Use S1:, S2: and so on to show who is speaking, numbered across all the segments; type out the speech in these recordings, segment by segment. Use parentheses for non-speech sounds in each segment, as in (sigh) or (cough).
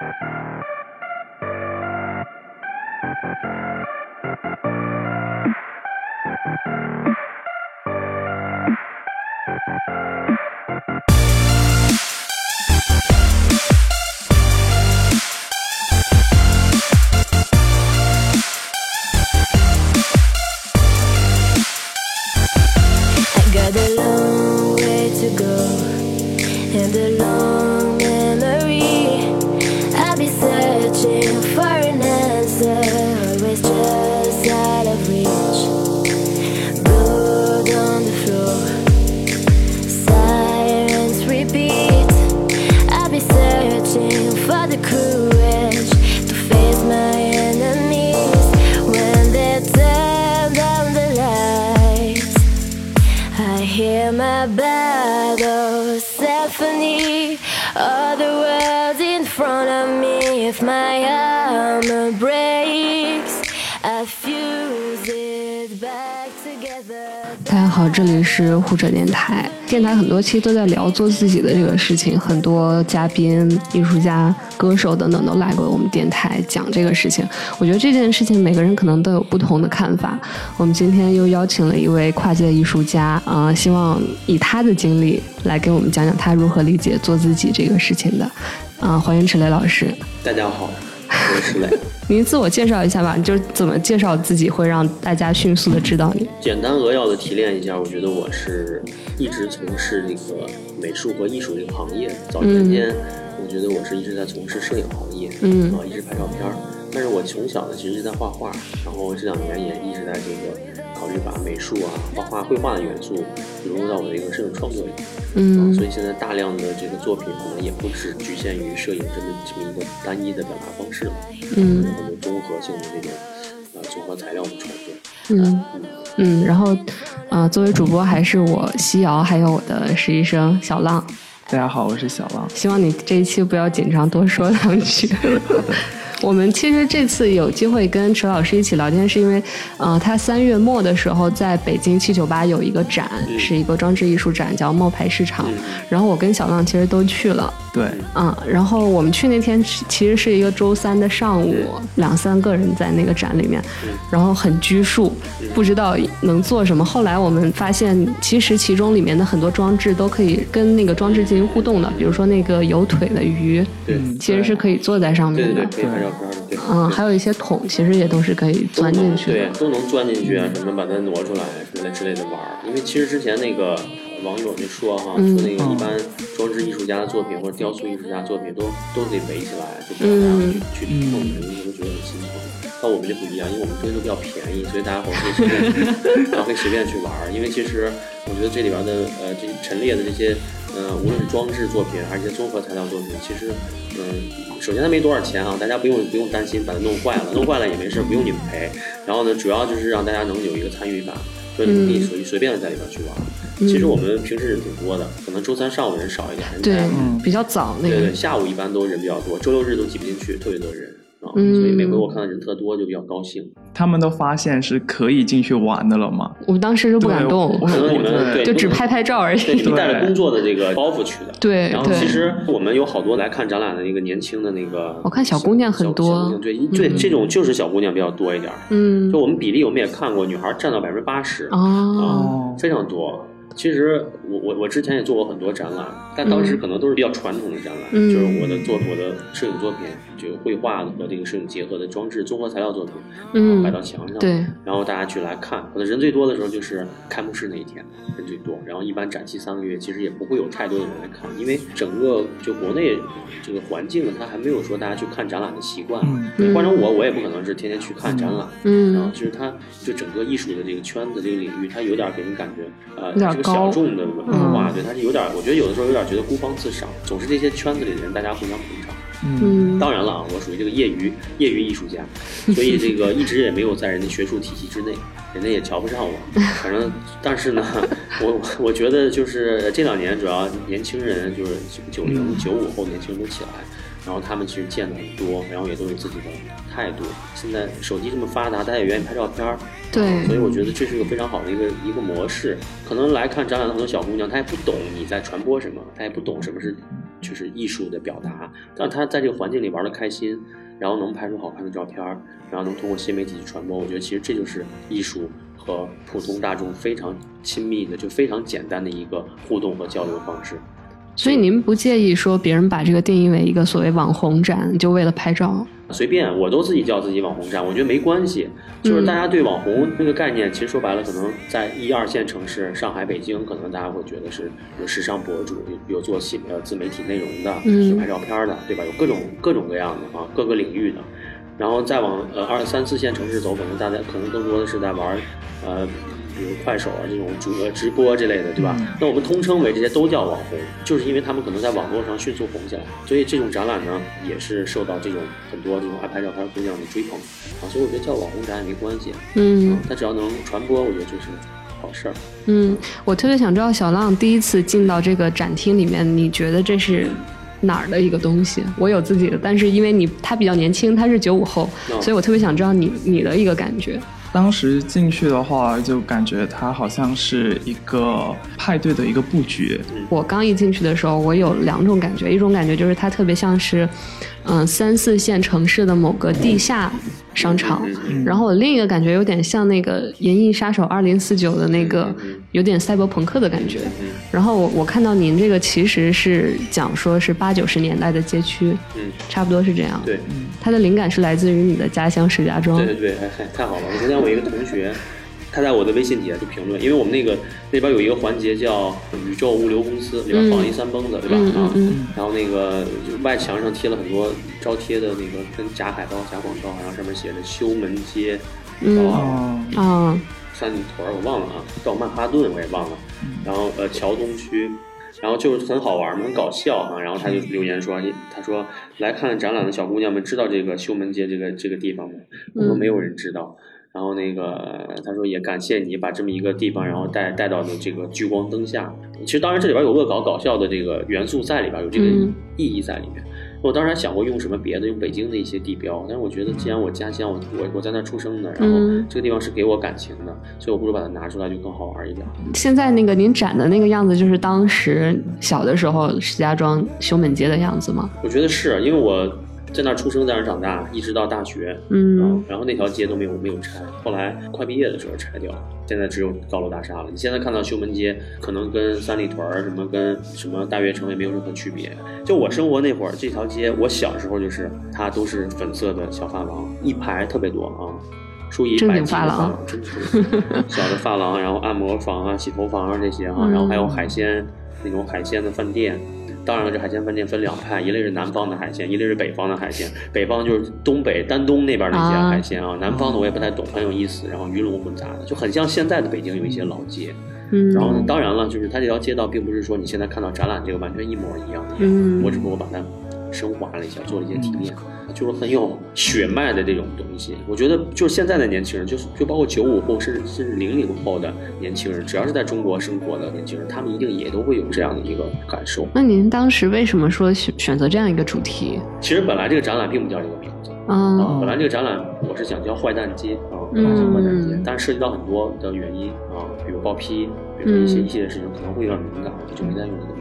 S1: you 好，这里是护者电台。电台很多期都在聊做自己的这个事情，很多嘉宾、艺术家、歌手等等都来过我们电台讲这个事情。我觉得这件事情每个人可能都有不同的看法。我们今天又邀请了一位跨界艺术家，啊、希望以他的经历来给我们讲讲他如何理解做自己这个事情的。啊、欢迎迟雷老师。
S2: 大家好，我是石磊。
S1: 您自我介绍一下吧，就是怎么介绍自己会让大家迅速的知道你。
S2: 简单扼要的提炼一下，我觉得我是一直从事这个美术和艺术这个行业。早年间，我觉得我是一直在从事摄影行业，
S1: 嗯
S2: 啊，一直拍照片儿。但是我从小呢，其实是在画画，然后这两年也一直在这个考虑把美术啊、画画、绘画的元素融入到我的一个摄影创作里。
S1: 嗯
S2: 所以现在大量的这个作品可能也不只局限于摄影这么这么一个单一的表达方式了，
S1: 嗯
S2: 有很多综合性的这种呃综合材料的创作。
S1: 嗯嗯，然后，呃，作为主播还是我西瑶，还有我的实习生小浪。
S3: 大家好，我是小浪。
S1: 希望你这一期不要紧张，多说两句。(laughs) 我们其实这次有机会跟池老师一起聊天，是因为，呃，他三月末的时候在北京七九八有一个展，
S2: 嗯
S1: 是一个装置艺术展，叫冒牌市场。
S2: 嗯
S1: 然后我跟小浪其实都去了，
S3: 对，
S1: 嗯，然后我们去那天其实是一个周三的上午，两三个人在那个展里面
S2: 嗯，
S1: 然后很拘束，不知道能做什么。后来我们发现，其实其中里面的很多装置都可以跟那个装置进行互动的，比如说那个有腿的鱼，
S2: 对
S1: 其实是可以坐在上面的
S2: 对对对，。
S1: 嗯，还有一些桶，其实也都是可以钻进去的对。，
S2: 都能钻进去啊，什么把它挪出来之类之类的玩儿。因为其实之前那个呃网友就说哈，
S1: 嗯
S2: 说那个一般装置艺术家的作品或者雕塑艺术家的作品都都得围起来，就不让大家去、去碰，因为都觉得很心疼。但我们就不一样，因为我们东西都比较便宜，所以大家伙儿可以随便，(laughs) 然后可以随便去玩儿。因为其实我觉得这里边的呃这陈列的这些呃无论是装置作品还是一些综合材料作品，其实嗯、首先它没多少钱啊，大家不用不用担心把它弄坏了，弄坏了也没事，不用你们赔。然后呢，主要就是让大家能有一个参与感，所以你们可以随随便的在里边去玩。其实我们平时人挺多的，可能周三上午人少一点，人
S1: 对，比较早那个
S2: 对对，。下午一般都人比较多，周六日都挤不进去，特别多人啊，
S1: 嗯
S2: 所以每回我看到人特多就比较高兴。
S3: 他们都发现是可以进去玩的了吗？
S1: 我们当时就不敢动，
S3: 我
S2: 可能你们对
S1: 就只拍拍照而
S2: 对，
S1: 已。
S2: 你们带着工作的这个包袱去的。
S1: 对
S2: 然后其实我们有好多来看展览的那个年轻的那个，
S1: 我看小姑娘很多
S2: 对对，这种就是小姑娘比较多一点儿。
S1: 嗯
S2: 就，我们比例我们也看过，女孩占到百分之八十
S1: 哦，
S3: 哦，
S2: 非常多。其实我我我之前也做过很多展览，但当时可能都是比较传统的展览，
S1: 嗯
S2: 就是我的作我的摄影作品，就绘画和这个摄影结合的装置综合材料作品，
S1: 嗯
S2: 然后摆到墙上，
S1: 对，
S2: 然后大家去来看。可能人最多的时候就是开幕式那一天，人最多。然后一般展期三个月，其实也不会有太多的人来看，因为整个就国内这个环境呢，它还没有说大家去看展览的习惯。
S3: 嗯
S2: 对换成我，我也不可能是天天去看展览。嗯然后
S1: 嗯
S2: 就是它就整个艺术的这个圈子这个领域，它有点给人感觉呃
S1: 有点
S2: 是个
S1: 高
S2: 小众的文化，
S1: 嗯
S2: 对，它是有点，我觉得有的时候有点觉得孤芳自赏，总是这些圈子里的人大家互相捧场。
S3: 嗯，
S1: 嗯，
S2: 当然了啊，我属于这个业余业余艺术家，所以这个一直也没有在人家学术体系之内，人家也瞧不上我。反正，但是呢，我我觉得就是这两年主要年轻人就是九零九五后年轻人都起来，然后他们其实见的很多，然后也都有自己的态度。现在手机这么发达，大家也愿意拍照片儿，
S1: 对
S2: 所以我觉得这是一个非常好的一个一个模式。可能来看展览的很多小姑娘，她也不懂你在传播什么，她也不懂什么是就是艺术的表达，但她在这个环境里玩的开心，然后能拍出好看的照片儿，然后能通过新媒体去传播，我觉得其实这就是艺术和普通大众非常亲密的，就非常简单的一个互动和交流方式。
S1: 所以您不介意说别人把这个定义为一个所谓网红展，就为了拍照？
S2: 随便，我都自己叫自己网红站，我觉得没关系。就是大家对网红那个概念，其实说白了，可能在一二线城市，上海、北京，可能大家会觉得是有时尚博主，有做新呃自媒体内容的，有拍照片的，对吧？有各种各种各样的啊，各个领域的。然后再往呃二三四线城市走，可能大家可能更多的是在玩呃。比如快手啊这种主呃直播之类的，对吧？那我们通称为这些都叫网红，就是因为他们可能在网络上迅速红起来，所以这种展览呢也是受到这种很多这种爱拍照片姑娘的追捧啊，所以我觉得叫网红展也没关系，嗯，它只要能传播，我觉得就是好事儿。
S1: 嗯，我特别想知道小浪第一次进到这个展厅里面，你觉得这是哪儿的一个东西？我有自己的，但是因为你他比较年轻，他是九五后，所以我特别想知道你你的一个感觉。
S3: 当时进去的话，就感觉它好像是一个派对的一个布局。
S1: 我刚一进去的时候，我有两种感觉，一种感觉就是它特别像是，嗯，三四线城市的某个地下。商场，然后我另一个感觉有点像那个《银翼杀手二零四九》的那个，有点赛博朋克的感觉。然后我我看到您这个其实是讲说是八九十年代的街区，嗯，差不多是这样。
S2: 对，
S1: 它的灵感是来自于你的家乡石家庄。
S2: 对对对，太好了！我昨天我一个同学。他在我的微信底下就评论，因为我们那个那边有一个环节叫宇宙物流公司，里边放一三蹦子，对吧？啊，然后那个外墙上贴了很多招贴的那个跟假海报、假广告，然后上面写着修门街，
S1: 啊啊，
S2: 三里屯我忘了啊，到曼哈顿我也忘了，然后呃桥东区，然后就是很好玩嘛，很搞笑啊，然后他就留言说，他说来看展览的小姑娘们知道这个修门街这个这个地方吗？我说没有人知道。然后那个他说也感谢你把这么一个地方，然后带带到的这个聚光灯下。其实当然这里边有恶搞搞笑的这个元素在里边，有这个意义在里面。我当然想过用什么别的，用北京的一些地标，但是我觉得既然我家乡我我我在那出生的，然后这个地方是给我感情的，所以我不如把它拿出来就更好玩一点。
S1: 现在那个您展的那个样子，就是当时小的时候石家庄修门街的样子吗？
S2: 我觉得是因为我。在那儿出生，在那儿长大，一直到大学，嗯，然后那条街都没有没有拆，后来快毕业的时候拆掉了，现在只有高楼大厦了。你现在看到修门街，可能跟三里屯儿什么跟什么大悦城也没有任何区别。就我生活那会儿，这条街，我小时候就是它都是粉色的小发廊，一排特别多啊，数以百计的发廊，真是 (laughs) 小的发廊，然后按摩房啊、洗头房啊这些啊，然后还有海鲜那种海鲜的饭店。当然了，这海鲜饭店分两派，一类是南方的海鲜，一类是北方的海鲜。北方就是东北丹东那边那些海鲜啊，南方的我也不太懂，很有意思，然后鱼龙混杂的，就很像现在的北京有一些老街。嗯，然后呢，当然了，就是它这条街道并不是说你现在看到展览这个完全一模一样的，嗯，我只不过把它升华了一下，做了一些提炼。就是很有血脉的这种东西，我觉得就是现在的年轻人，就是就包括九五后，甚至甚至零零后的年轻人，只要是在中国生活的年轻人，他们一定也都会有这样的一个感受。
S1: 那您当时为什么说选选择这样一个主题？
S2: 其实本来这个展览并不叫这个名字啊，本来这个展览我是想叫坏蛋街啊，本来叫坏蛋街，但是涉及到很多的原因啊，比如报批，比如说一些一系列事情可能会有点敏感，就没再用这个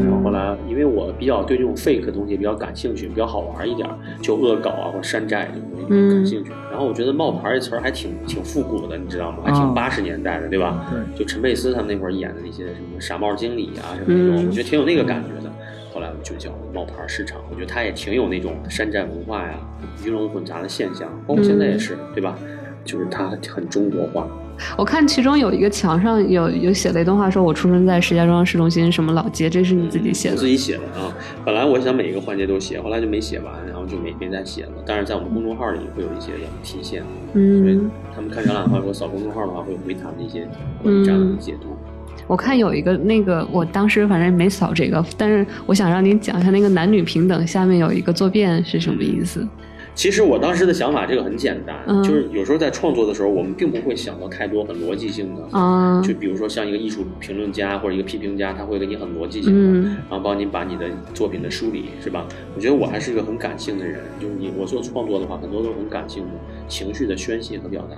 S2: 然后后来，因为我比较对这种 fake 东西比较感兴趣，比较好玩一点，就恶搞啊或山寨这种东西感兴趣。然后我觉得冒牌这词儿还挺挺复古的，你知道吗？还挺八十年代的，对吧？
S3: 对。
S2: 就陈佩斯他们那会儿演的那些什么傻帽经理啊什么那种，我觉得挺有那个感觉的。后来我就叫冒牌市场，我觉得它也挺有那种山寨文化呀、鱼龙混杂的现象，包括现在也是，对吧？就是它很中国化。
S1: 我看其中有一个墙上有有写了一段话，说我出生在石家庄市中心什么老街，这是你自己写的？
S2: 自己写的啊。本来我想每一个环节都写，后来就没写完，然后就没没再写了。但是在我们公众号里会有一些体现，嗯，所以他们看展览的话，如果扫公众号的话，会回他的一些关于展览的解读。
S1: 我看有一个那个，我当时反正没扫这个，但是我想让您讲一下那个男女平等下面有一个坐便是什么意思。
S2: 其实我当时的想法，这个很简单，就是有时候在创作的时候，我们并不会想到太多很逻辑性的，啊就比如说像一个艺术评论家或者一个批评家，他会给你很逻辑性的，然后帮你把你的作品的梳理，是吧？我觉得我还是一个很感性的人，就是你我做创作的话，很多都是很感性的情绪的宣泄和表达，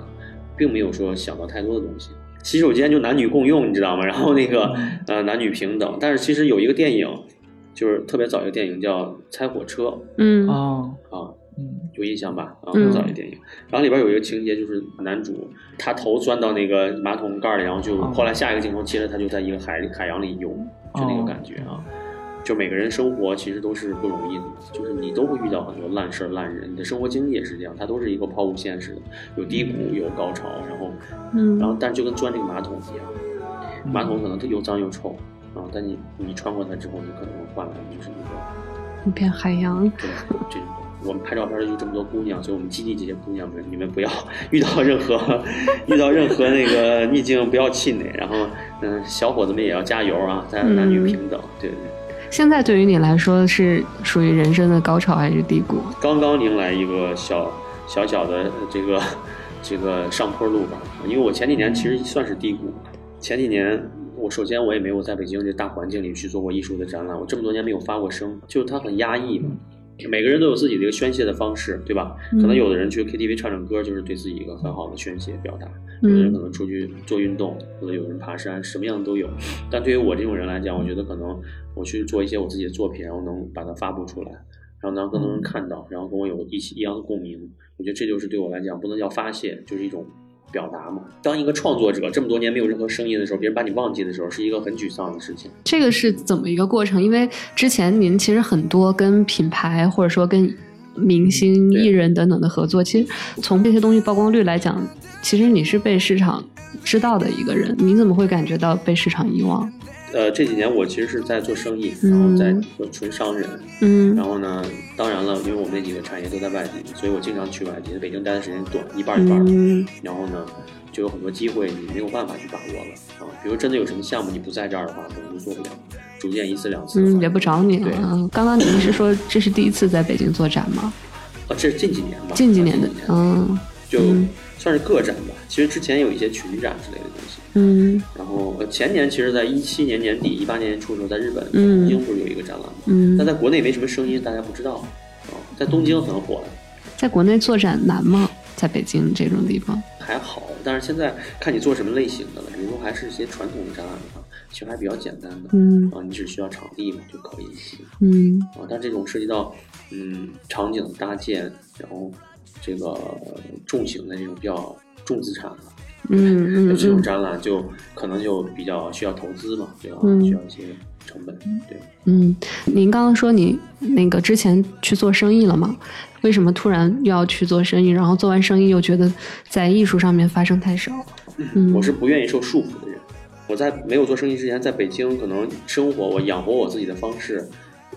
S2: 并没有说想到太多的东西。洗手间就男女共用，你知道吗？然后那个呃男女平等，但是其实有一个电影。就是特别早一个电影叫《猜火车》
S1: 嗯
S3: 哦，
S2: 啊，
S3: 嗯
S2: 有印象吧？啊，
S1: 嗯
S2: 很早的电影。然后里边有一个情节，就是男主他头钻到那个马桶盖里，然后就
S3: 哦
S2: 后来下一个镜头接着他就在一个海里海洋里游，就那个感觉啊。就每个人生活其实都是不容易的，就是你都会遇到很多烂事儿、烂人，你的生活经历也是这样，它都是一个抛物线似的，有低谷，有高潮，然后，
S1: 嗯
S2: 然后但就跟钻这个马桶一样，马桶可能它又脏又臭啊，但你你穿过它之后，你可能换来的就是一个
S1: 一片海洋。
S2: 对，这我们拍照片的就这么多姑娘，所以我们激励这些姑娘们，你们不要 (laughs) 遇到任何 (laughs) 遇到任何那个逆境不要气馁，然后嗯，小伙子们也要加油啊，咱男女平等，对对对。
S1: 现在对于你来说是属于人生的高潮还是低谷？
S2: 刚刚迎来一个小小小的呃这个 (laughs) 这个上坡路吧，因为我前几年其实算是低谷，前几年。我首先我也没有在北京这大环境里去做过艺术的展览，我这么多年没有发过声，就是它很压抑嘛。每个人都有自己的一个宣泄的方式，对吧？
S1: 嗯
S2: 可能有的人去 KTV 唱唱歌，就是对自己一个很好的宣泄表达；
S1: 嗯
S2: 有的人可能出去做运动，或者有人爬山，什么样的都有。但对于我这种人来讲，我觉得可能我去做一些我自己的作品，然后能把它发布出来，然后让更多人看到，然后跟我有一起一样的共鸣。我觉得这就是对我来讲，不能叫发泄，就是一种表达嘛。当一个创作者这么多年没有任何声音的时候，别人把你忘记的时候，是一个很沮丧的事情。
S1: 这个是怎么一个过程？因为之前您其实很多跟品牌或者说跟明星、艺人等等的合作，其实从这些东西曝光率来讲，其实你是被市场知道的一个人。你怎么会感觉到被市场遗忘？
S2: 呃，这几年我其实是在做生意，
S1: 嗯
S2: 然后在做纯商人。
S1: 嗯
S2: 然后呢，当然了，因为我们那几个产业都在外地，所以我经常去外地。在北京待的时间短，一半儿一半儿的。
S1: 嗯
S2: 然后呢，就有很多机会你没有办法去把握了啊。比如真的有什么项目你不在这儿的话，可能就做不了。逐渐一次两次，
S1: 嗯，也不找你了刚刚您是说这是第一次在北京做展吗？
S2: 啊，这是近几年吧，
S1: 近几年的
S2: 近几，
S1: 嗯
S2: 就
S1: 嗯
S2: 算是个展吧。其实之前有一些群展之类的东西。
S1: 嗯
S2: 然后呃前年其实，在一七年年底、一八年年初的时候，在日本
S1: 嗯
S2: 东京不是有一个展览吗？
S1: 嗯
S2: 但，在国内没什么声音，大家不知道啊。在东京很火的，
S1: 在国内做展难吗？在北京这种地方？
S2: 还好，但是现在看你做什么类型的了。比如说还是一些传统的展览的话，其实还比较简单的。
S1: 嗯
S2: 啊，你只需要场地嘛就可以
S1: 嗯
S2: 啊。但这种涉及到嗯场景搭建，然后这个重型的这种比较重资产的
S1: 嗯嗯
S2: 这种
S1: 嗯
S2: 展览，就可能就比较需要投资嘛，对吧？
S1: 嗯
S2: 需要一些成本，对。
S1: 嗯，您刚刚说你那个之前去做生意了吗？为什么突然又要去做生意？然后做完生意又觉得在艺术上面发生太少？嗯
S2: 我是不愿意受束缚的人。我在没有做生意之前，在北京可能生活，我养活我自己的方式，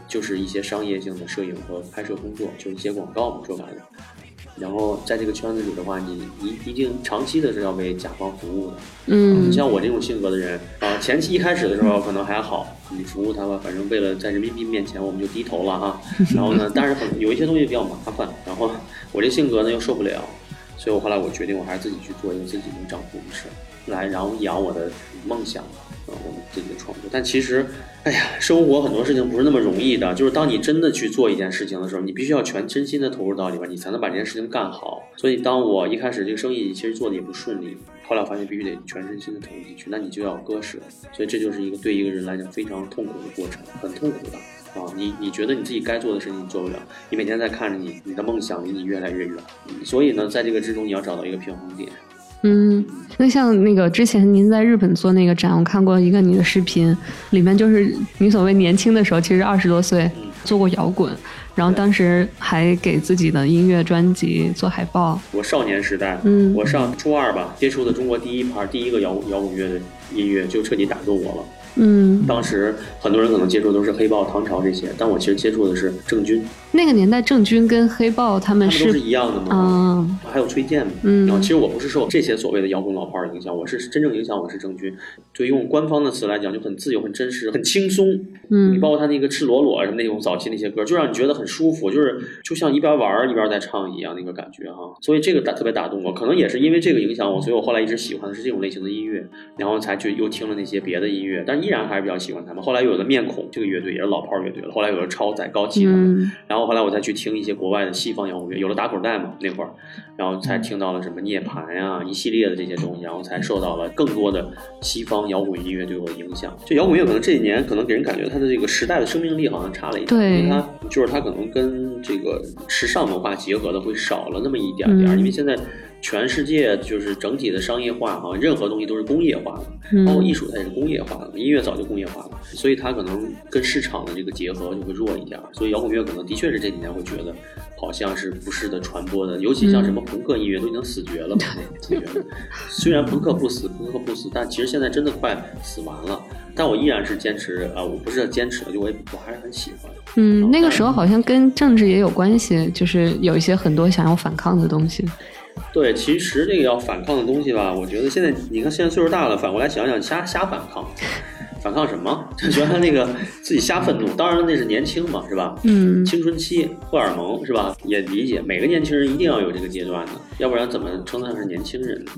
S2: 就是一些商业性的摄影和拍摄工作，就是一些广告嘛，说白了。然后在这个圈子里的话，你一一定长期的是要为甲方服务的。
S1: 嗯
S2: 你像我这种性格的人啊，前期一开始的时候可能还好，你服务他吧，反正为了在人民币面前我们就低头了哈。然后呢，但是很有一些东西比较麻烦，然后我这性格呢又受不了，所以我后来我决定我还是自己去做一个自己能掌控的事儿，来然后养我的梦想，啊，我们自己的创作。但其实，哎呀，生活很多事情不是那么容易的，就是当你真的去做一件事情的时候，你必须要全身心的投入到里边，你才能把这件事情干好。所以当我一开始这个生意其实做的也不顺利，后来我发现必须得全身心的投入进去，那你就要割舍。所以这就是一个对一个人来讲非常痛苦的过程，很痛苦的。啊，你你觉得你自己该做的事情你做不了，你每天在看着你你的梦想离你越来越远，所以呢，在这个之中你要找到一个平衡点。
S1: 嗯，那像那个之前您在日本做那个展，我看过一个你的视频，里面就是你所谓年轻的时候，其实二十多岁
S2: 嗯
S1: 做过摇滚，然后当时还给自己的音乐专辑做海报。
S2: 我少年时代，
S1: 嗯
S2: 我上初二吧，接触的中国第一盘第一个摇滚摇滚乐的音乐，就彻底打动我了。
S1: 嗯，
S2: 当时很多人可能接触的都是黑豹、唐朝这些，但我其实接触的是郑钧，
S1: 那个年代郑钧跟黑豹他们
S2: 他们都是
S1: 是
S2: 一样的吗。
S1: 嗯
S2: 还有崔健嘛，
S1: 嗯
S2: 然后其实我不是受这些所谓的摇滚老炮儿的影响，我是真正影响我是郑钧，就用官方的词来讲，就很自由、很真实、很轻松。
S1: 嗯
S2: 你包括他那个赤裸裸什么那种早期那些歌，就让你觉得很舒服，就是就像一边玩儿一边在唱一样那个感觉哈。所以这个打特别打动我，可能也是因为这个影响我，所以我后来一直喜欢的是这种类型的音乐，然后才去又听了那些别的音乐，但依然还是比较喜欢他们。后来有了面孔这个乐队也是老炮儿乐队了，后来有了超载、高旗他们，
S1: 嗯
S2: 然后后来我再去听一些国外的西方摇滚乐，有了打口袋嘛那会儿，然后才听到了什么涅槃呀、一系列的这些东西，然后才受到了更多的西方摇滚音乐对我的影响。就摇滚乐可能这几年可能给人感觉它的这个时代的生命力好像差了一点，
S1: 对。
S2: 因为它就是它可能跟这个时尚文化结合的会少了那么一点点因为现在全世界就是整体的商业化，好像任何东西都是工业化的，
S1: 嗯
S2: 包括艺术它也是工业化的，音乐早就工业化了，所以它可能跟市场的这个结合就会弱一点儿。所以摇滚乐可能的确是这几年会觉得好像是不是的传播的，尤其像什么朋克音乐都已经死绝了嘛，死绝了。虽然朋克不死，朋克不死，但其实现在真的快死完了。但我依然是坚持啊、我不是坚持了，就我也我还是很喜欢。
S1: 嗯，那个时候好像跟政治也有关系，就是有一些很多想要反抗的东西。
S2: 对，其实这个要反抗的东西吧，我觉得现在你看现在岁数大了，反过来想想瞎瞎反抗，反抗什么？就觉得那个自己瞎愤怒。当然那是年轻嘛，是吧？
S1: 嗯
S2: 青春期荷尔蒙是吧？也理解每个年轻人一定要有这个阶段的，要不然怎么称得上是年轻人呢？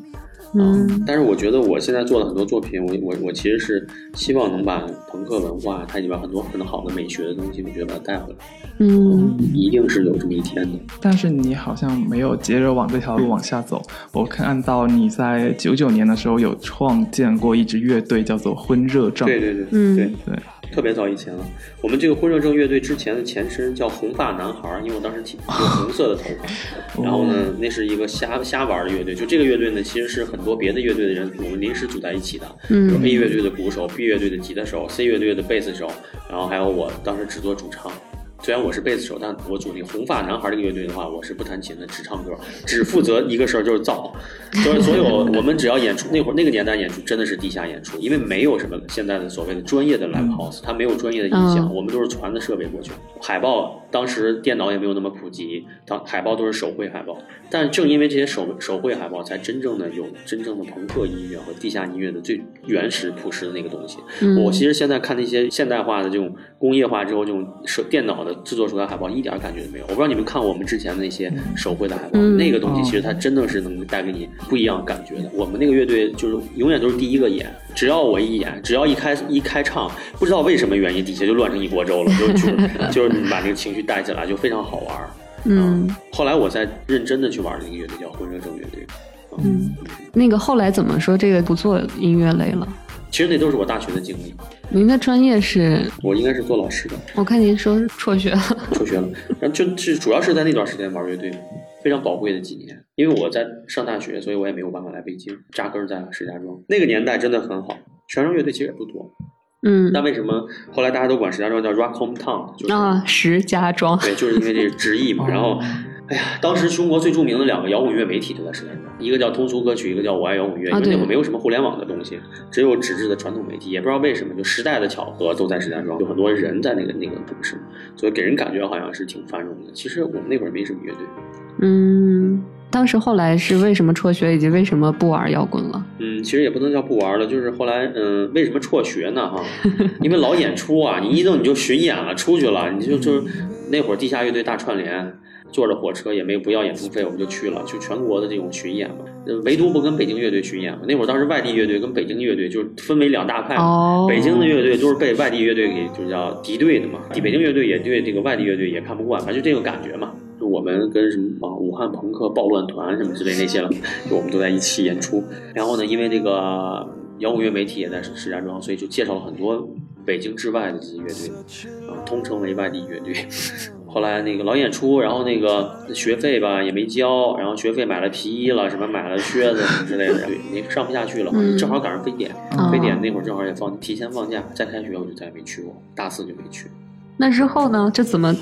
S1: 嗯
S2: 但是我觉得我现在做的很多作品，我我我其实是希望能把朋克文化它里边很多很好的美学的东西，我觉得把它带回来，
S1: 嗯
S2: 一定是有这么一天的。
S3: 但是你好像没有接着往这条路往下走。我看到你在九九年的时候有创建过一支乐队，叫做婚热症。
S2: 对对对，
S1: 嗯
S2: 对。
S3: 对
S2: 特别早以前了。我们这个婚热症乐队之前的前身叫红发男孩儿，因为我当时剃 (laughs) 有红色的头发。然后呢，那是一个瞎瞎玩儿的乐队。就这个乐队呢，其实是很多别的乐队的人我们临时组在一起的。有
S1: 嗯
S2: A 乐队的鼓手，B 乐队的吉他手，C 乐队的贝斯手，然后还有我当时只做主唱。虽然我是贝斯手，但我组那个红发男孩这个乐队的话，我是不弹琴的，只唱歌，只负责一个事儿就是造。(laughs) 就是所有我们只要演出，那会儿那个年代演出真的是地下演出，因为没有什么现在的所谓的专业的 live house，它没有专业的音响，
S1: 嗯
S2: 我们都是传的设备过去。海报当时电脑也没有那么普及，当海报都是手绘海报。但正因为这些手手绘海报，才真正的有真正的朋克音乐和地下音乐的最原始朴实的那个东西。
S1: 嗯
S2: 我其实现在看那些现代化的这种工业化之后，这种手电脑的制作出来的海报，一点感觉都没有。我不知道你们看过我们之前的那些手绘的海报，
S1: 嗯
S2: 那个东西其实它真的是能带给你不一样感觉的。我们那个乐队就是永远都是第一个演，只要我一演，只要一开一开唱，不知道为什么原因，底下就乱成一锅粥了，就是就是 (laughs) 就是把那个情绪带起来，就非常好玩。
S1: 嗯
S2: 后来我才认真的去玩那个乐队，叫婚热症乐队。
S1: 嗯，那个后来怎么说这个不做音乐类了？
S2: 其实那都是我大学的经历，
S1: 您的专业是？
S2: 我应该是做老师的。
S1: 我看您说是辍学了。
S2: 辍学了，然后就是主要是在那段时间玩乐队，非常宝贵的几年。因为我在上大学，所以我也没有办法来北京，扎根在石家庄。那个年代真的很好，全省乐队其实也不多。
S1: 嗯
S2: 那为什么后来大家都管石家庄叫 Rock Home Town？就是、
S1: 啊，石家庄。
S2: 对，就是因为这个直译嘛。(laughs) 然后，哎呀，当时中国最著名的两个摇滚乐媒体就在石家庄，一个叫通俗歌曲，一个叫我爱摇滚乐。因为那会儿没有什么互联网的东西，只有纸质的传统媒体。也不知道为什么，就时代的巧合都在石家庄，有很多人在那个那个城市，所以给人感觉好像是挺繁荣的。其实我们那会儿没什么乐队。
S1: 嗯，当时后来是为什么辍学，以及为什么不玩摇滚了？
S2: 嗯，其实也不能叫不玩了，就是后来，嗯，为什么辍学呢？哈，(laughs) 因为老演出啊，你一弄你就巡演了，出去了，你就就那会儿地下乐队大串联，坐着火车也没不要演出费，我们就去了，去全国的这种巡演嘛。呃唯独不跟北京乐队巡演嘛。那会儿当时外地乐队跟北京乐队就是分为两大派北京的乐队都是被外地乐队给就叫敌对的嘛，北京乐队也对这个外地乐队也看不惯，反正就这个感觉嘛。就我们跟什么啊武汉朋克暴乱团什么之类那些了，(laughs) 就我们都在一起演出。然后呢，因为这个摇滚乐媒体也在石家庄，所以就介绍了很多北京之外的这些乐队，啊，通称为外地乐队。后来那个老演出，然后那个学费吧也没交，然后学费买了皮衣了，什么买了靴子什么之类的，对，没上不下去了。
S1: 嗯
S2: 正好赶上非典，
S1: 哦
S2: 非典那会儿正好也放提前放假，再开学我就再也没去过，大四就没去。
S1: 那之后呢？这怎么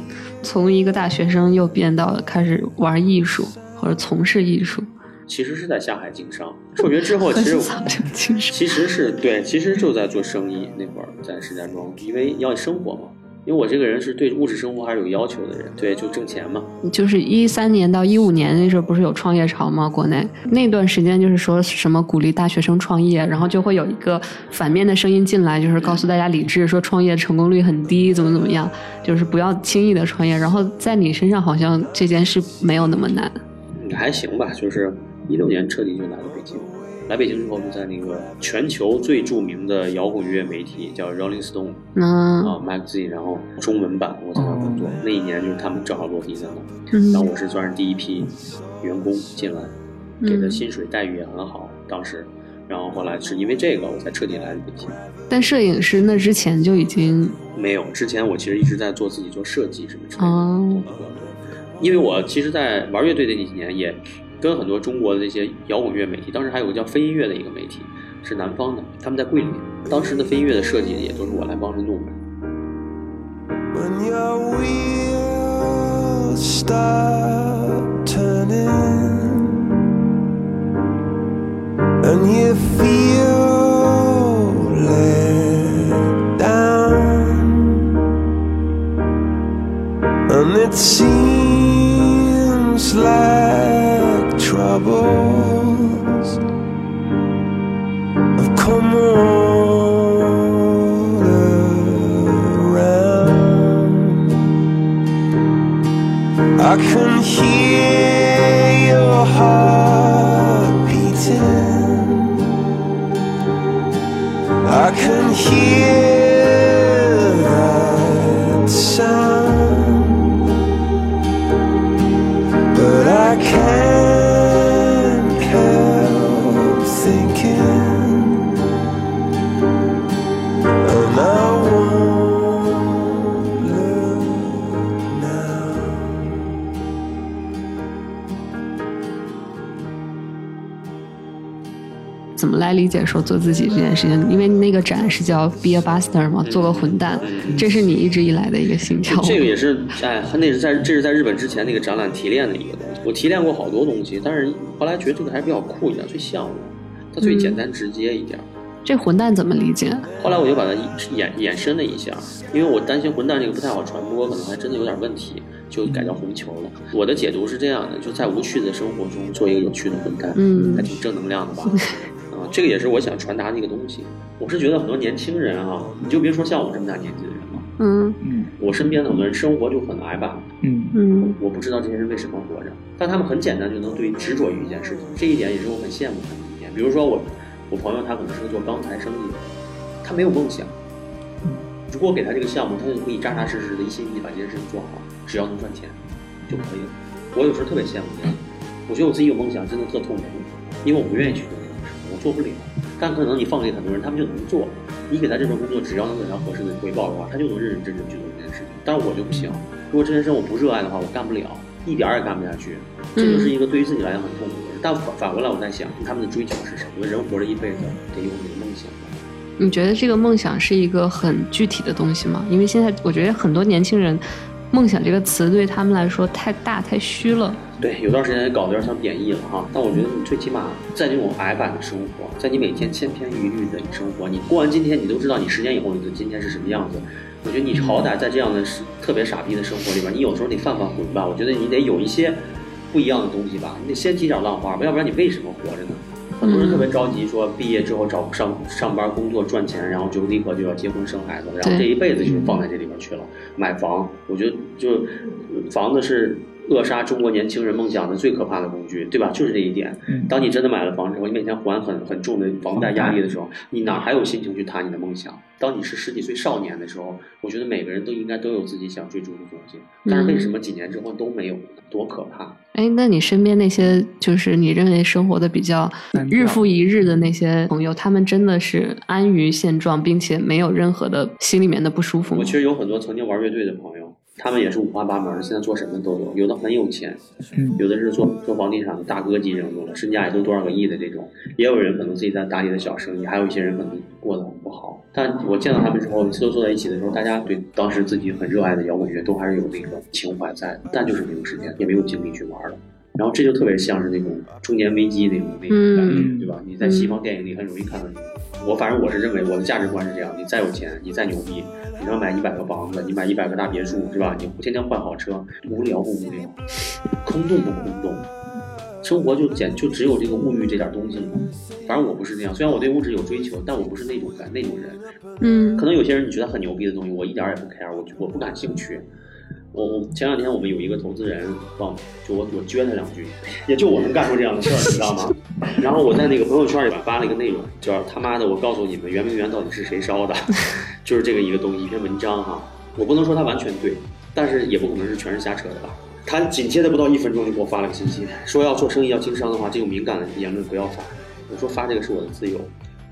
S1: 从一个大学生又变到开始玩艺术或者从事艺术？
S2: 其实是在下海经商，辍学之后，其实。(laughs) 其实是对，其实就在做生意。那会儿在石家庄，因为要生活嘛。因为我这个人是对物质生活还是有要求的人，对，就挣钱嘛。
S1: 就是一三年到一五年那时候不是有创业潮吗？国内那段时间就是说什么鼓励大学生创业，然后就会有一个反面的声音进来，就是告诉大家理智，说创业成功率很低，怎么怎么样，就是不要轻易的创业。然后在你身上好像这件事没有那么难。
S2: 嗯还行吧，就是一六年彻底就来了北京。来北京之后就在那个全球最著名的摇滚乐媒体叫 Rolling Stone
S1: 嗯
S2: 啊 magazine，然后中文版我在那工作。那一年就是他们正好落地在那然后我是算是第一批员工进来，给的
S1: 嗯
S2: 薪水待遇也很好，当时。然后后来是因为这个我才彻底来了北京。
S1: 但摄影师那之前就已经
S2: 没有，之前我其实一直在做自己做设计什么之类的
S1: 哦。
S2: 因为我其实，在玩乐队的那几年，也跟很多中国的那些摇滚乐媒体，当时还有个叫飞音乐的一个媒体，是南方的，他们在桂林。当时的飞音乐的设计也都是我来帮着弄的。
S4: When your And you feel let down, and it seems like. Troubles have come all around. I can hear your heart beating. I can hear
S1: 怎么来理解说做自己这件事情？因为那个展是叫 Be a Buster 嘛，做个混蛋，这是你一直以来的一个心跳。
S2: 这个也是，哎，那是在这是在日本之前那个展览提炼的一个东西。我提炼过好多东西，但是后来觉得这个还是比较酷一点，最像我，它最简单直接一点。
S1: 这混蛋怎么理解？
S2: 后来我就把它衍衍生了一下，因为我担心混蛋这个不太好传播，可能还真的有点问题，就改叫红球了。我的解读是这样的：就在无趣的生活中做一个有趣的混蛋，
S1: 嗯
S2: 还挺正能量的吧？(laughs) 啊，这个也是我想传达的一个东西。我是觉得很多年轻人啊，你就别说像我这么大年纪的人了，
S1: 嗯
S3: 嗯
S2: 我身边的很多人生活就很矮板，
S3: 嗯
S1: 嗯
S2: 我不知道这些人为什么活着，但他们很简单就能对执着于一件事情，这一点也是我很羡慕他们的一点。比如说我，我朋友他可能是个做钢材生意的，他没有梦想。如果给他这个项目，他就可以扎扎实实的一心一意把这件事情做好，只要能赚钱就可以了。我有时候特别羡慕这样，我觉得我自己有梦想真的特痛苦，因为我不愿意去做我做不了。但可能你放给很多人，他们就能做。你给他这份工作，只要能给他合适的回报的话，他就能认认真真去做这件事情。但是我就不行，如果这件事我不热爱的话，我干不了，一点儿也干不下去。这就是一个对于自己来讲很痛苦的事。但反反过来，我在想，他们的追求是什么？人活着一辈子，得有你的梦想。
S1: 你觉得这个梦想是一个很具体的东西吗？因为现在我觉得很多年轻人，梦想这个词对他们来说太大太虚了。
S2: 对，有段时间搞得有点像贬义了哈。但我觉得你最起码在这种矮板的生活，在你每天千篇一律的生活，你过完今天，你都知道你十年以后你的今天是什么样子。我觉得你好歹在这样的特别傻逼的生活里边，你有时候得犯犯浑吧。我觉得你得有一些不一样的东西吧，你得先起点浪花吧，要不然你为什么活着呢？很多人特别着急，说毕业之后找上上班工作赚钱，然后就立刻就要结婚生孩子，然后这一辈子就放在这里边去了。买房，我觉得就房子是扼杀中国年轻人梦想的最可怕的工具，对吧？就是这一点。
S3: 嗯
S2: 当你真的买了房之后，你每天还很很重的房贷压力的时候，你哪还有心情去谈你的梦想？当你是十几岁少年的时候，我觉得每个人都应该都有自己想追逐的东西。但是为什么几年之后都没有呢？多可怕！
S1: 哎，那你身边那些就是你认为生活的比较日复一日的那些朋友，他们真的是安于现状，并且没有任何的心里面的不舒服吗
S2: 我其？实有很多曾经玩乐队的朋友，他们也是五花八门的，现在做什么都有，有的很有钱，
S3: 嗯
S2: 有的是做做房地产的大哥级人物了，身价也都多少个亿的这种，也有人可能自己在打理的小生意，还有一些人可能过得很不好。但我见到他们之后，每次都坐在一起的时候，大家对当时自己很热爱的摇滚乐都还是有那个情怀在的，但就是没有时间，也没有精力去玩了。然后这就特别像是那种中年危机那种那种感觉，
S3: 嗯
S2: 对吧？你在西方电影里很容易看到你。我反正我是认为我的价值观是这样：你再有钱，你再牛逼，你能买一百个房子，你买一百个大别墅，是吧？你天天换好车，无聊不无聊？空洞不空洞？生活就简就只有这个物欲这点东西吗？反正我不是那样，虽然我对物质有追求，但我不是那种感那种人。
S1: 嗯
S2: 可能有些人你觉得很牛逼的东西，我一点也不 care，我我不感兴趣。我我前两天我们有一个投资人帮就我我撅他两句，也就我能干出这样的事儿，你知道吗？(laughs) 然后我在那个朋友圈里边发了一个内容，叫他妈的我告诉你们圆明园到底是谁烧的，(laughs) 就是这个一个东西一篇文章哈。我不能说他完全对，但是也不可能是全是瞎扯的吧。他紧接着不到一分钟就给我发了个信息，说要做生意要经商的话，这种敏感的言论不要发。我说发这个是我的自由。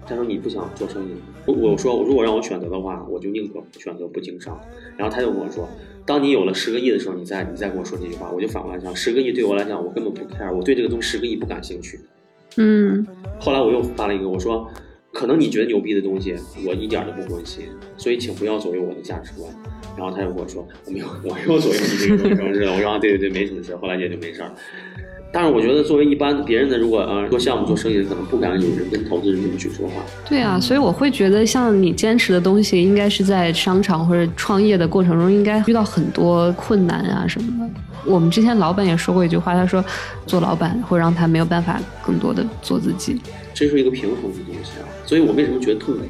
S2: 他说你不想做生意，我我说如果让我选择的话，我就宁可选择不经商。然后他就跟我说，当你有了十个亿的时候，你再你再跟我说这句话，我就反过来想，十个亿对我来讲，我根本不 care，我对这个东西十个亿不感兴趣。
S1: 嗯
S2: 后来我又发了一个，我说，可能你觉得牛逼的东西，我一点都不关心，所以请不要左右我的价值观。然后他又跟我说，我没有，我没有左右你这个什么事的。我说啊，对对对，没什么事。后来也就没事儿。但是我觉得，作为一般别人的，如果呃做项目做生意的，可能不敢有人跟投资人这么去说话。
S1: 对啊，所以我会觉得，像你坚持的东西，应该是在商场或者创业的过程中，应该遇到很多困难啊什么的。我们之前老板也说过一句话，他说做老板会让他没有办法更多的做自己。
S2: 这是一个平衡的东西啊。所以我为什么觉得痛苦？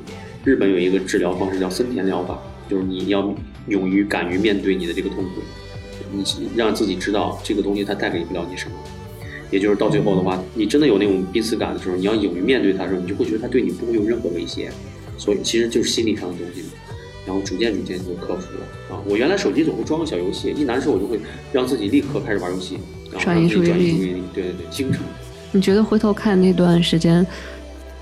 S2: 日本有一个治疗方式叫森田疗法，就是你要勇于敢于面对你的这个痛苦，你让自己知道这个东西它带给不了你什么。也就是到最后的话，你真的有那种濒死感的时候，你要勇于面对它的时候，你就会觉得它对你不会有任何威胁。所以其实就是心理上的东西，然后逐渐逐渐就克服了啊。我原来手机总会装个小游戏，一难受我就会让自己立刻开始玩游戏，然后
S1: 转移注意力。
S2: 对对对，经常。
S1: 你觉得回头看那段时间，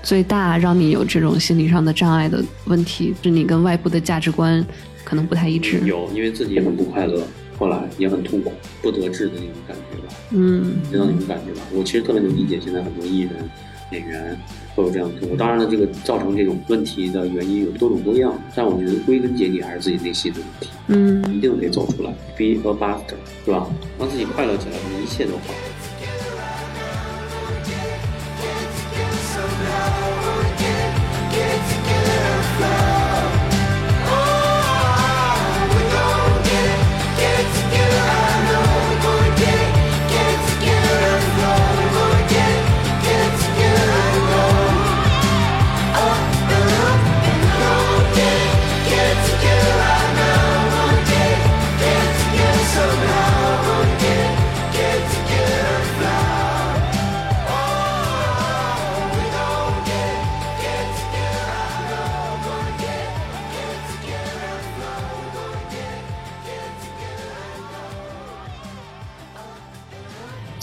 S1: 最大让你有这种心理上的障碍的问题，是你跟外部的价值观可能不太一致。
S2: 有，因为自己很不快乐，后来也很痛苦、不得志的那种感觉吧。
S1: 嗯
S2: 知道那种感觉吧？我其实特别能理解现在很多艺人、演员会有这样的痛苦。当然了，这个造成这种问题的原因有多种多样，但我觉得归根结底还是自己内心的问题，
S1: 嗯
S2: 一定得走出来，be a b a s t e r 是吧？让自己快乐起来，一切都好。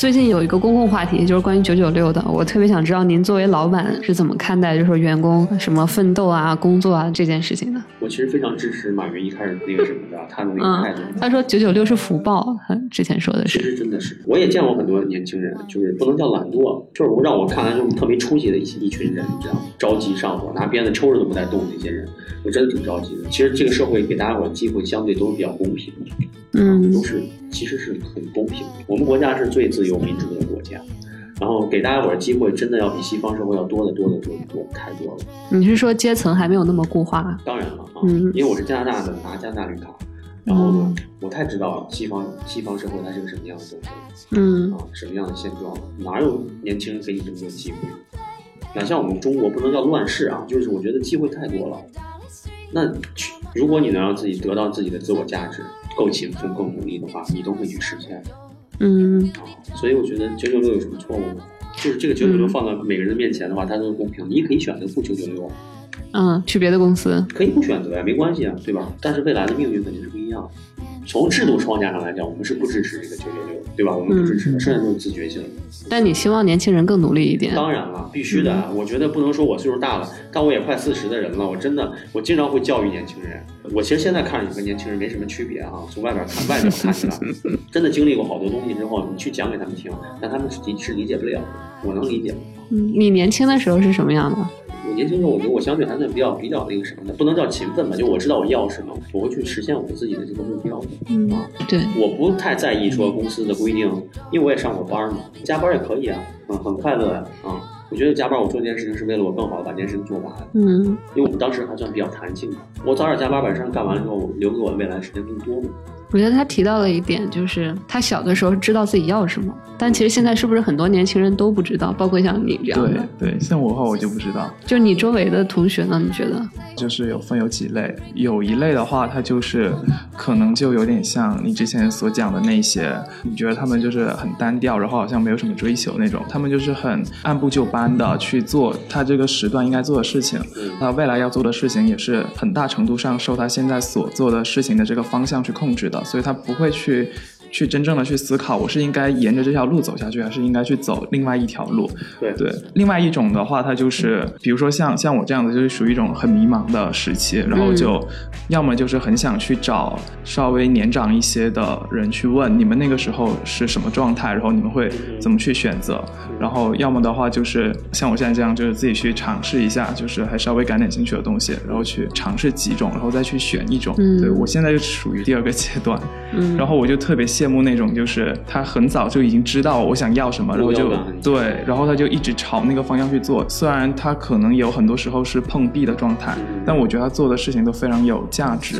S1: 最近有一个公共话题，就是关于九九六的，我特别想知道您作为老板是怎么看待，就是员工什么奋斗啊、工作啊这件事情的。
S2: 我其实非常支持马云一开始那个什么的，他的那个态度。
S1: 嗯，他说九九六是福报，他之前说的
S2: 其
S1: 是。
S2: 实真的是，我也见过很多年轻人，就是不能叫懒惰，就是我让我看来就是特没出息的一一群人，你知道吗？着急上火，拿鞭子抽着都不带动的那些人，我真的挺着急的。其实这个社会给大家伙机会相对都是比较公平的，
S1: 嗯
S2: 都是其实是很公平的。我们国家是最自由民主的国家，然后给大家伙儿机会真的要比西方社会要多得多得多得多太多了。
S1: 你是说阶层还没有那么固化？
S2: 当然了啊，
S1: 嗯
S2: 因为我是加拿大的，拿加拿大绿卡，然后呢，我太知道西方西方社会它是个什么样的东西。
S1: 嗯
S2: 啊，什么样的现状？哪有年轻人给你这么多机会？哪像我们中国不能叫乱世啊，就是我觉得机会太多了。那如果你能让自己得到自己的自我价值，够勤奋、够努力的话，你都会去实现
S1: 嗯
S2: 啊。所以我觉得九九六有什么错误呢？就是这个九九六放到每个人的面前的话，它都是公平。你可以选择不九九六，
S1: 嗯，去别的公司。
S2: 可以不选择呀，没关系啊，对吧？但是未来的命运肯定是不一样的。从制度框架上来讲，我们是不支持这个九九六，对吧？我们不支持的，剩下都是自觉性的。
S1: 但你希望年轻人更努力一点。
S2: 当然了，必须的。啊我觉得不能说我岁数大了，但我也快四十的人了。我真的，我经常会教育年轻人。我其实现在看着你跟年轻人没什么区别啊，从外边看，外表看起来，(laughs) 真的经历过好多东西之后，你去讲给他们听，但他们是理是理解不了的。我能理解。
S1: 嗯，你年轻的时候是什么样的？
S2: 我年轻时候，我觉得我相对还算比较比较那个什么的，不能叫勤奋吧，就我知道我要什么，我会去实现我自己的这个目标的。
S1: 嗯
S2: 啊，
S1: 对，
S2: 我不太在意说公司的规定，因为我也上过班嘛，加班也可以啊，嗯，很快乐呀，啊，我觉得加班我做这件事情是为了我更好的把这件事情做完，
S1: 嗯
S2: 因为我们当时还算比较弹性的，我早点加班把事儿干完了之后，留给我的未来时间更多嘛。
S1: 我觉得他提到了一点，就是他小的时候知道自己要什么，但其实现在是不是很多年轻人都不知道，包括像你这样
S3: 对
S1: 的？
S3: 对，像我的话我就不知道，
S1: 就你周围的同学呢？你觉得？
S3: 就是有分有几类，有一类的话，他就是可能就有点像你之前所讲的那些，你觉得他们就是很单调，然后好像没有什么追求那种，他们就是很按部就班的去做他这个时段应该做的事情，他未来要做的事情也是很大程度上受他现在所做的事情的这个方向去控制的，所以他不会去。去真正的去思考，我是应该沿着这条路走下去，还是应该去走另外一条路？
S2: 对。
S3: 对，另外一种的话，它就是比如说像像我这样的，就是属于一种很迷茫的时期，然后就、要么就是很想去找稍微年长一些的人去问你们那个时候是什么状态，然后你们会怎么去选择，然后要么的话就是像我现在这样，就是自己去尝试一下，就是还稍微感点兴趣的东西，然后去尝试几种，然后再去选一种。
S1: 嗯。
S3: 对我现在就属于第二个阶段，
S1: 嗯，
S3: 然后我就特别羡慕那种，就是他很早就已经知道我想要什么，然后就对，然后他就一直朝那个方向去做。虽然他可能有很多时候是碰壁的状态，
S2: 嗯
S3: 但我觉得他做的事情都非常有价值。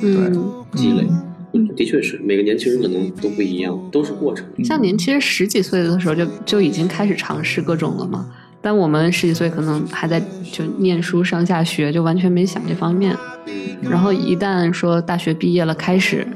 S2: 现在
S1: 嗯，
S2: 积累
S3: 嗯，
S2: 嗯的确是每个年轻人可能都不一样，都是过程。
S1: 像您其实十几岁的时候就就已经开始尝试各种了嘛。但我们十几岁可能还在就念书上下学，就完全没想这方面。
S2: 嗯，
S1: 然后一旦说大学毕业了，开始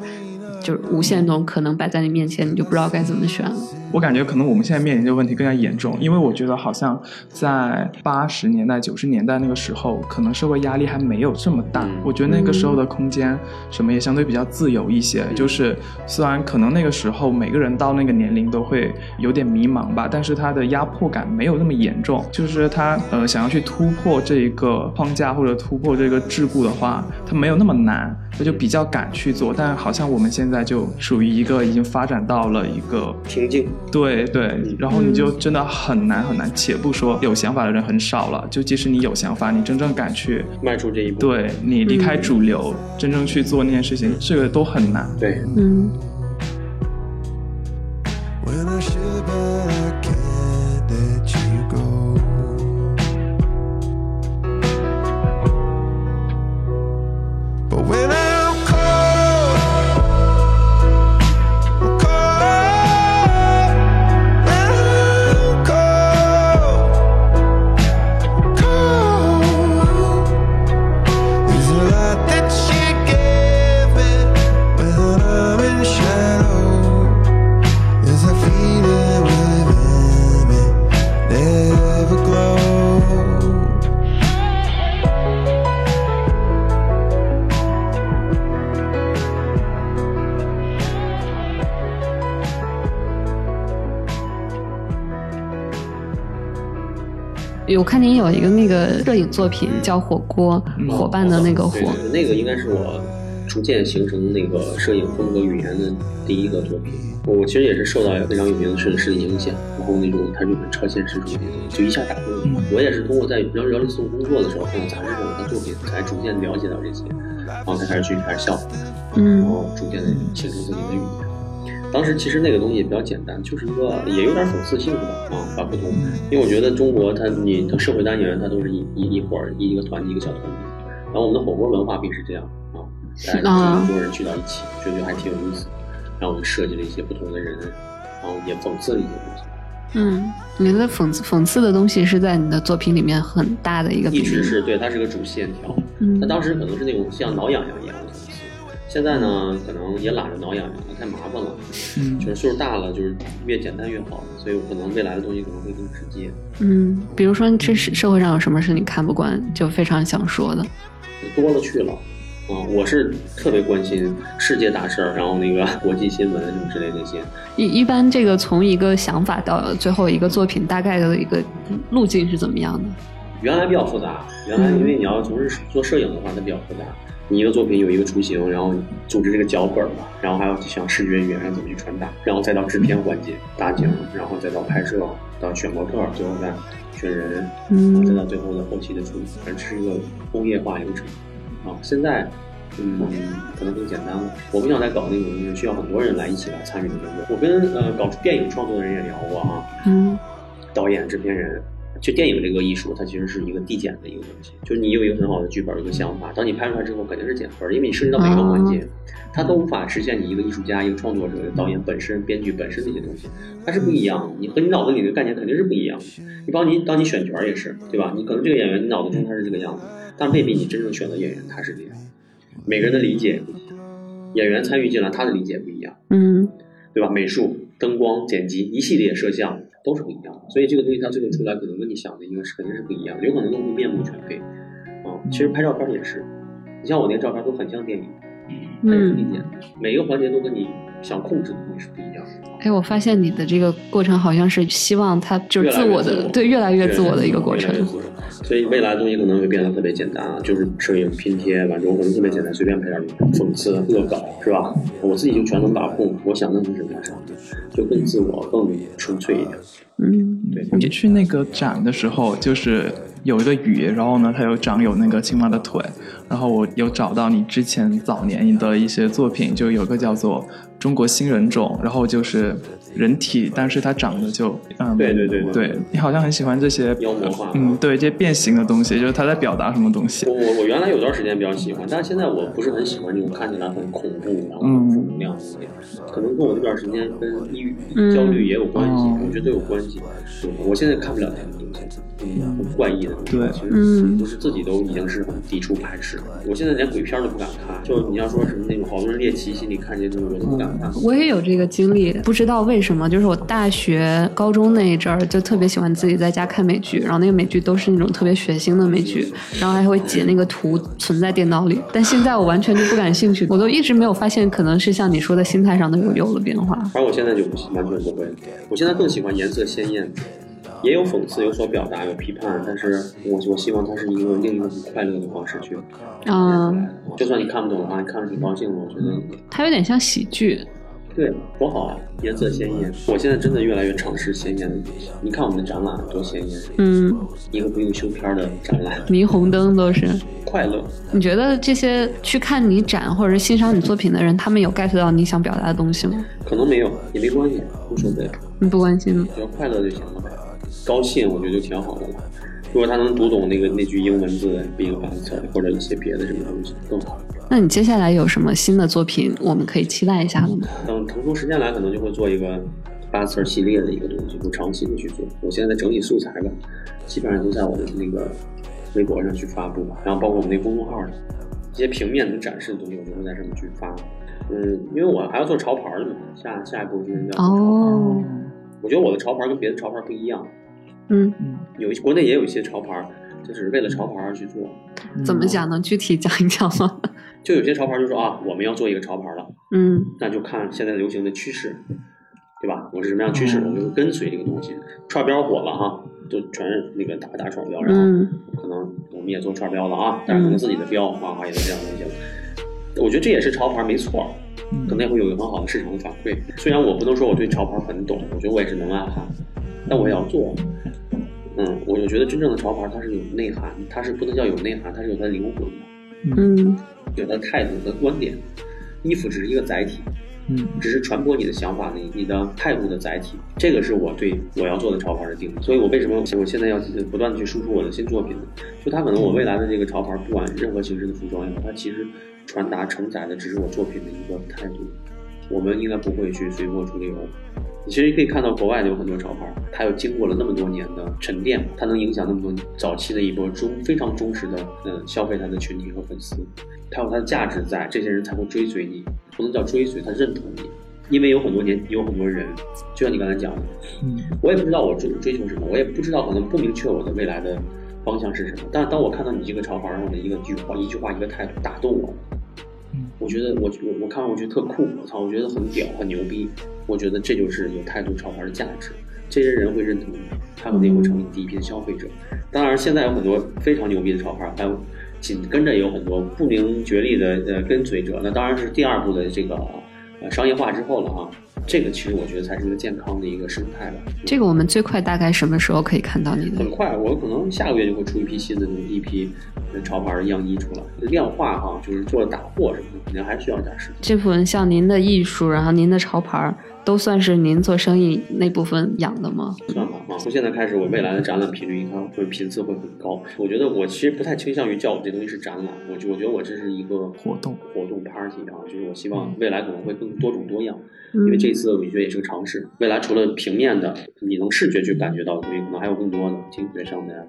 S1: 就是无限种可能摆在你面前，你就不知道该怎么选了。
S3: 我感觉可能我们现在面临这个问题更加严重，因为我觉得好像在八十年代、九十年代那个时候，可能社会压力还没有这么大。
S2: 嗯
S3: 我觉得那个时候的空间什么也相对比较自由一些。就是虽然可能那个时候每个人到那个年龄都会有点迷茫吧，但是他的压迫感没有那么严重。就是他呃想要去突破这一个框架或者突破这个桎梏的话，他没有那么难，他就比较敢去做。但好像我们现在就属于一个已经发展到了一个
S2: 瓶颈，
S3: 对对，然后你就真的很难很难，且不说有想法的人很少了，就即使你有想法，你真正敢去，
S2: 迈出这一步。
S3: 对你离开主流，真正去做那件事情，这个都很难。
S2: 对，
S1: 嗯，我看您有一个那个摄影作品叫《火锅》，伙伴的那个火
S2: 对，对对那个应该是我逐渐形成那个摄影风格语言的第一个作品。我我其实也是受到非常有名的摄影师的影响，然后那种他日本超现实主义就一下打动我。我也是通过在辽辽丽颂工作的时候看到杂志上的他作品，才逐渐了解到这些，然后才开始去开始效仿，然
S1: 嗯
S2: 后逐渐的形成自己的语言。当时其实那个东西比较简单，就是一个也有点讽刺性的啊，把不同，因为我觉得中国它你的社会单元它都是一一一伙儿一一个团体一个小团体，然后我们的火锅文化并是这样啊，大家
S1: 啊
S2: 很多人聚到一起，觉得还挺有意思，然后我们设计了一些不同的人，然后也讽刺了一些东西，
S1: 嗯，你的讽刺讽刺的东西是在你的作品里面很大的一个比
S2: 一直。是对它是个主线条，
S1: 嗯
S2: 它当时可能是那种像挠痒痒一样现在呢可能也懒得挠痒痒了，太麻烦了。
S3: 嗯
S2: 就是岁数大了，就是越简单越好，所以我可能未来的东西可能会更直接，
S1: 嗯，比如说这是社会上有什么是你看不惯，就非常想说的。
S2: 多了去了。啊、我是特别关心世界大事儿，然后那个国际新闻什么之类那些。
S1: 一一般这个从一个想法到最后一个作品，大概的一个路径是怎么样的？
S2: 原来比较复杂，原来
S1: 嗯
S2: 因为你要从事做摄影的话，它比较复杂。你一个作品有一个雏形，然后组织这个脚本嘛，然后还要想视觉语言上怎么去传达，然后再到制片环节搭景，然后再到拍摄，到选模特，最后再选人，然后再
S1: 嗯
S2: 到最后的后期的处理，反正是一个工业化流程。啊，现在嗯可能更简单了。我不想再搞那种就是需要很多人来一起来参与的工作。我跟呃搞电影创作的人也聊过啊，
S1: 嗯
S2: 导演、制片人，就电影这个艺术，它其实是一个递减的一个东西，就是你有一个很好的剧本，一个想法，当你拍出来之后，肯定是减分，因为你涉及到每个环节，它都无法实现你一个艺术家、一个创作者、导演本身、编剧本身的一些东西，它是不一样的。你和你脑子里的概念肯定是不一样的。你包括你当你选角也是，对吧？你可能这个演员你脑子中他是这个样子，但未必你真正选择演员他是这样。每个人的理解不一样，演员参与进来，他的理解不一样。
S1: 嗯
S2: 对吧？美术、灯光、剪辑一系列摄像都是不一样的，所以这个东西它最后出来可能跟你想的应该是肯定是不一样的，有可能都会面目全非。啊、其实拍照片也是，你像我那个照片都很像电影，它也是
S1: 理
S2: 解，的，每一个环节都跟你想控制的东西是不一样的。
S1: 哎，我发现你的这个过程好像是希望它就是自我的，对，越来越自我的一个过程
S2: 越。越所以未来的东西可能会变得特别简单啊，就是摄影拼贴，完之后可能特别简单，随便拍点讽刺、恶搞，是吧？我自己就全能把控，我想弄成什么样什么，就更自我、更纯粹一点。
S1: 嗯
S2: 对，
S3: 你去那个展的时候，就是有一个鱼，然后呢，它有长有那个青蛙的腿，然后我有找到你之前早年的一些作品，就有个叫做《中国新人种》，然后就是人体，但是它长得就嗯，
S2: 对对对对。
S3: 对你好像很喜欢这些
S2: 妖魔化。
S3: 嗯，对，这些变形的东西，就是它在表达什么东西。
S2: 我。我我原来有段时间比较喜欢，但是现在我不是很喜欢这种看起来很恐怖，然后
S3: 嗯。
S2: 很负能量的东西。可能跟我那段时间跟抑郁、
S1: 嗯
S2: 焦虑也有关系，
S3: 哦
S2: 我觉得都有关系。对我现在看不了这种东西，嗯，很怪异的东西，
S3: 对。
S2: 其实
S1: 嗯。
S2: 就是自己都已经是很抵触排斥的。我现在连鬼片都不敢看，就你要说什么那种好多人猎奇心理看这些东西，我都不敢看。
S1: 我也有这个经历，不知道为什么，就是我大学、高中那一阵儿就特别喜欢自己在家看美剧，然后那个美剧都是那种特别血腥的美剧，然后还会截那个图存在电脑里。但现在我完全就不感兴趣，我都一直没有发现，可能是像你说的心态上都有有了变化。
S2: 反正我现在就不完全不会，我现在更喜欢颜色鲜艳，也有讽刺，有所表达，有批判，但是我我希望它是一个另一个很快乐的方式去
S1: 嗯，
S2: 就算你看不懂的话，你看着挺高兴的，我觉得
S1: 它有点像喜剧。
S2: 对，多好啊，颜色鲜艳。我现在真的越来越尝试鲜艳的东西。你看我们的展览多鲜艳，
S1: 嗯，
S2: 一个不用修片儿的展览，
S1: 霓虹灯都是。(laughs)
S2: 快乐。
S1: 你觉得这些去看你展或者是欣赏你作品的人，他们有 get 到你想表达的东西吗？
S2: 可能没有也没关系，无所谓，
S1: 你不关心吗？
S2: 只要快乐就行了呗。高兴我觉得就挺好的了。如果他能读懂那个那句英文字 “big answer” 或者一些别的什么东西更好。
S1: 那你接下来有什么新的作品我们可以期待一下的吗？
S2: 等腾出时间来，可能就会做一个八次系列的一个东西，就长期的去做。我现在在整理素材吧，基本上都在我的那个微博上去发布，然后包括我们那公众号上一些平面能展示的东西，我就会在上面去发。嗯，因为我还要做潮牌的嘛，下下一步就是要做潮牌。
S1: 哦，
S2: 我觉得我的潮牌跟别的潮牌不一样，
S1: 嗯，
S2: 有一国内也有一些潮牌，就是为了潮牌而去做。
S1: 怎么讲？能具体讲一讲吗？(laughs)
S2: 就有些潮牌就说啊，我们要做一个潮牌了，
S1: 嗯
S2: 那就看现在流行的趋势，对吧？我是什么样趋势，
S3: 嗯
S2: 我就跟随这个东西。串标火了哈，就全是那个打打串标，然后
S1: 嗯
S2: 可能我们也做串标了啊，但是可能自己的标啊啊也是这样东西了。我觉得这也是潮牌没错，
S3: 嗯
S2: 可能也会有一个很好的市场的反馈。虽然我不能说我对潮牌很懂，我觉得我也是门外汉，但我也要做。嗯，我就觉得真正的潮牌它是有内涵，它是不能叫有内涵，它是有它的灵魂的，
S1: 嗯
S2: 有它的态度和观点。衣服只是一个载体，
S3: 嗯
S2: 只是传播你的想法的、你的态度的载体。这个是我对我要做的潮牌的定义。所以我为什么我现在要不断的去输出我的新作品呢？就它可能我未来的这个潮牌，不管任何形式的服装也好，它其实传达承载的只是我作品的一个态度。我们应该不会去随波逐流。你其实可以看到国外的有很多潮牌，它又经过了那么多年的沉淀，它能影响那么多早期的一波忠非常忠实的呃消费它的群体和粉丝，它有它的价值在，这些人才会追随你，不能叫追随，他认同你，因为有很多年有很多人，就像你刚才讲的，
S3: 嗯
S2: 我也不知道我追追求什么，我也不知道可能不明确我的未来的方向是什么，但当我看到你这个潮牌上的一个句话、一句话、一个态度打动我了。我觉得我我我看完我觉得特酷，我操，我觉得很屌很牛逼，我觉得这就是有态度潮牌的价值，这些人会认同你，他们也会成为第一批的消费者。当然，现在有很多非常牛逼的潮牌，还有紧跟着有很多不明觉厉的呃跟随者，那当然是第二步的这个呃商业化之后了啊。这个其实我觉得才是一个健康的一个生态吧。
S1: 这个我们最快大概什么时候可以看到你的
S2: 很？快，我可能下个月就会出一批新的一批呃潮牌的样衣出来，量化哈，就是做打货什么的，肯定还需要点时间。
S1: 这部分像您的艺术，然后您的潮牌儿，都算是您做生意那部分养的吗？
S2: 算吧，啊，从现在开始，我未来的展览频率应该会频次会很高。我觉得我其实不太倾向于叫我这东西是展览，我就我觉得我这是一个
S3: 活动
S2: 活动 party 啊，就是我希望未来可能会更多种多样，因为这次我觉得也是个尝试。未来除了平面的，你能视觉去感觉到的东西，可能还有更多的听觉上的、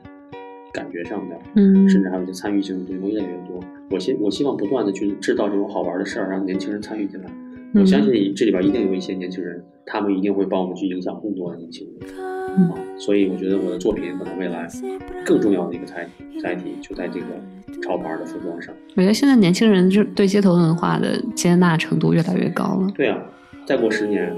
S2: 感觉上的，
S1: 嗯
S2: 甚至还有一些参与性的东西会越来越多。我希我希望不断的去制造这种好玩的事儿，让年轻人参与进来。我相信这里边一定有一些年轻人，他们一定会帮我们去影响更多的年轻人。啊，所以我觉得我的作品可能未来更重要的一个载载体就在这个潮牌的服装上。
S1: 我觉得现在年轻人就对街头文化的接纳程度越来越高了。
S2: 对啊，再过十年，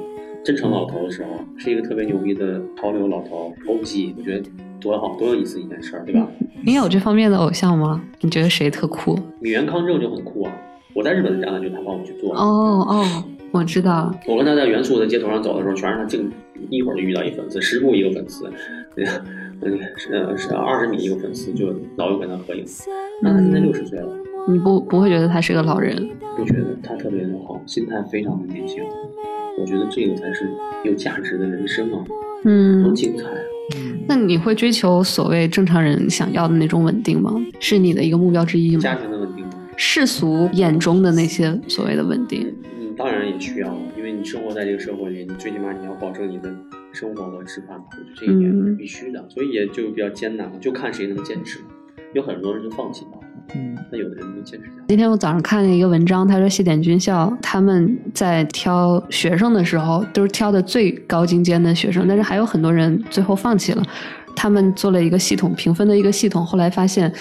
S2: 真成老头的时候，是一个特别牛逼的潮流老头，OG，我觉得多好，多有意思一件事儿，对吧？
S1: 你有这方面的偶像吗？你觉得谁特酷？
S2: 米原康正就很酷啊，我在日本的展览就他帮我去做。
S1: 哦哦，我知道，
S2: 我跟他在元素的街头上走的时候，全是他镜一会儿就遇到一粉丝，十步一个粉丝，嗯，是呃是二十米一个粉丝，就老有跟他合影。那他现在六十岁了，
S1: 你不不会觉得他是个老人？
S2: 不觉得他特别的好，心态非常的年轻。我觉得这个才是有价值的人生啊，多
S1: 嗯，
S2: 精彩啊！
S1: 那你会追求所谓正常人想要的那种稳定吗？是你的一个目标之一吗家？
S2: 庭的稳定吗？
S1: 世俗眼中的那些所谓的稳定，
S2: 嗯，当然也需要，因为你生活在这个社会里，你最起码你要保证你的生活和吃饭，我觉得这一点是必须的，所以也就比较艰难，就看谁能坚持。有很多人就放弃了，
S3: 嗯，
S2: 那有的人能坚持下来。
S1: 今天我早上看了一个文章，他说西点军校他们在挑学生的时候，都是挑的最高精尖的学生，但是还有很多人最后放弃了。他们做了一个系统评分的一个系统，后来发现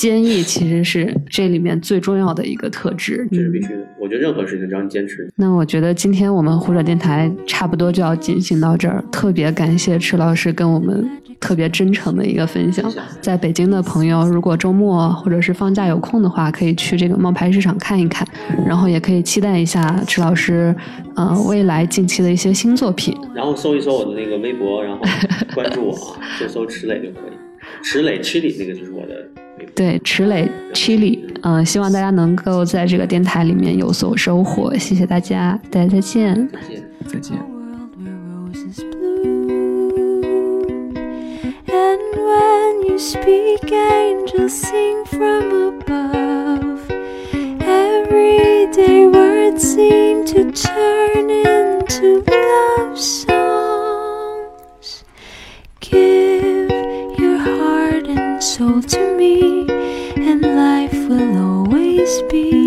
S1: 坚毅其实是这里面最重要的一个特质。
S2: 这是必须的。我觉得任何事情只要你坚持，
S1: 那我觉得今天我们胡者电台差不多就要进行到这儿，特别感谢池老师跟我们特别真诚的一个分享。在北京的朋友，如果周末或者是放假有空的话，可以去这个冒牌市场看一看，然后也可以期待一下池老师呃未来近期的一些新作品。
S2: 然后搜一搜我的那个微博，然后关注我啊，(laughs) 就搜池磊就可以。池磊七里，这那个就是我的。
S1: 对，池磊七里嗯、希望大家能够在这个电台里面有所收获，谢谢大家，大家再见，
S2: 再见。
S5: Speak, angels sing from above. Every day, words seem to turn into love songs. Give soul to me, and life will always be.